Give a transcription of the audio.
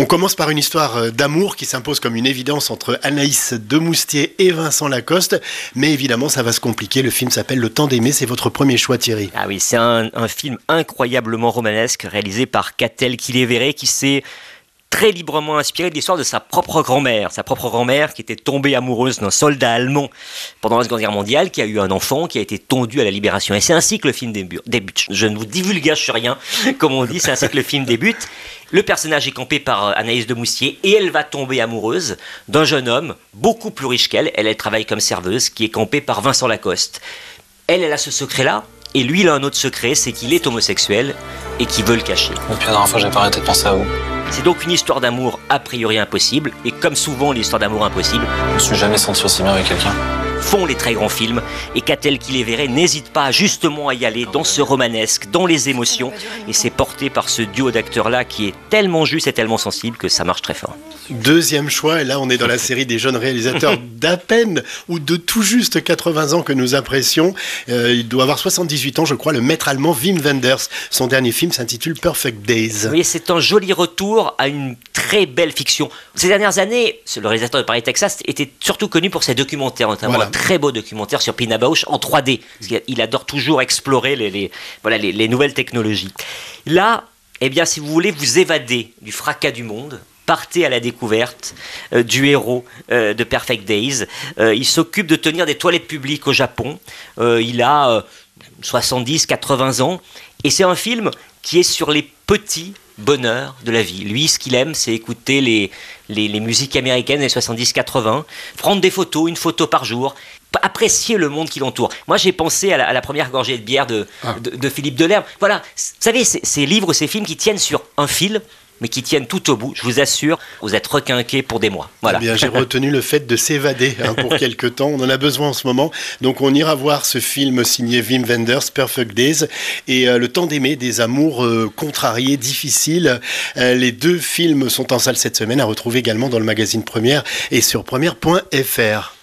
On commence par une histoire euh, d'amour qui s'impose comme une évidence entre Anaïs Demoustier et Vincent Lacoste. Mais évidemment, ça va se compliquer. Le film s'appelle Le temps d'aimer. C'est votre premier choix, Thierry. Ah oui, c'est un, film incroyablement romanesque réalisé par Catel Kiléveré qui s'est très librement inspiré de l'histoire de sa propre grand-mère. Sa propre grand-mère qui était tombée amoureuse d'un soldat allemand pendant la Seconde Guerre mondiale, qui a eu un enfant, qui a été tondu à la libération. Et c'est ainsi que le film débute. Je ne vous divulgage rien, comme on dit, c'est ainsi que le film débute. Le personnage est campé par euh, Anaïs de Moustier et elle va tomber amoureuse d'un jeune homme beaucoup plus riche qu'elle. Elle, elle travaille comme serveuse, qui est campé par Vincent Lacoste. Elle, elle a ce secret-là, et lui, il a un autre secret, c'est qu'il est homosexuel et qu'il veut le cacher. Depuis la dernière fois, j'ai pas arrêté de penser à vous. C'est donc une histoire d'amour a priori impossible, et comme souvent l'histoire d'amour impossible, je me suis jamais senti aussi bien avec quelqu'un font les très grands films et qu'à-t-elle qui les verrait n'hésite pas justement à y aller dans ce romanesque, dans les émotions et c'est porté par ce duo d'acteurs-là qui est tellement juste et tellement sensible que ça marche très fort. Deuxième choix, et là on est dans la série des jeunes réalisateurs d'à peine ou de tout juste 80 ans que nous apprécions. Euh, il doit avoir 78 ans, je crois, le maître allemand Wim Wenders. Son dernier film s'intitule Perfect Days. Oui, c'est un joli retour à une très belle fiction. Ces dernières années, le réalisateur de Paris, Texas était surtout connu pour ses documentaires, notamment très beau documentaire sur Pina Bausch en 3D. il adore toujours explorer les, nouvelles technologies. Là, eh bien, si vous voulez vous évader du fracas du monde, partez à la découverte euh, du héros euh, de Perfect Days. Euh, il s'occupe de tenir des toilettes publiques au Japon. il a 70, 80 ans. Et c'est un film qui est sur les petits bonheurs de la vie. Lui, ce qu'il aime, c'est écouter les, les, musiques américaines des 70-80, prendre des photos, une photo par jour, apprécier le monde qui l'entoure. Moi, j'ai pensé à la, première gorgée de bière de, ah. de, de Philippe Delerme. Voilà, vous savez, ces livres, ces films qui tiennent sur un fil, mais qui tiennent tout au bout. Je vous assure, vous êtes requinqués pour des mois. Voilà. Eh bien, j'ai retenu le fait de s'évader hein, pour quelques temps. On en a besoin en ce moment. Donc, on ira voir ce film signé Wim Wenders, Perfect Days, et euh, Le temps d'aimer, des amours euh, contrariés, difficiles. Euh, les deux films sont en salle cette semaine, à retrouver également dans le magazine Première et sur première.fr.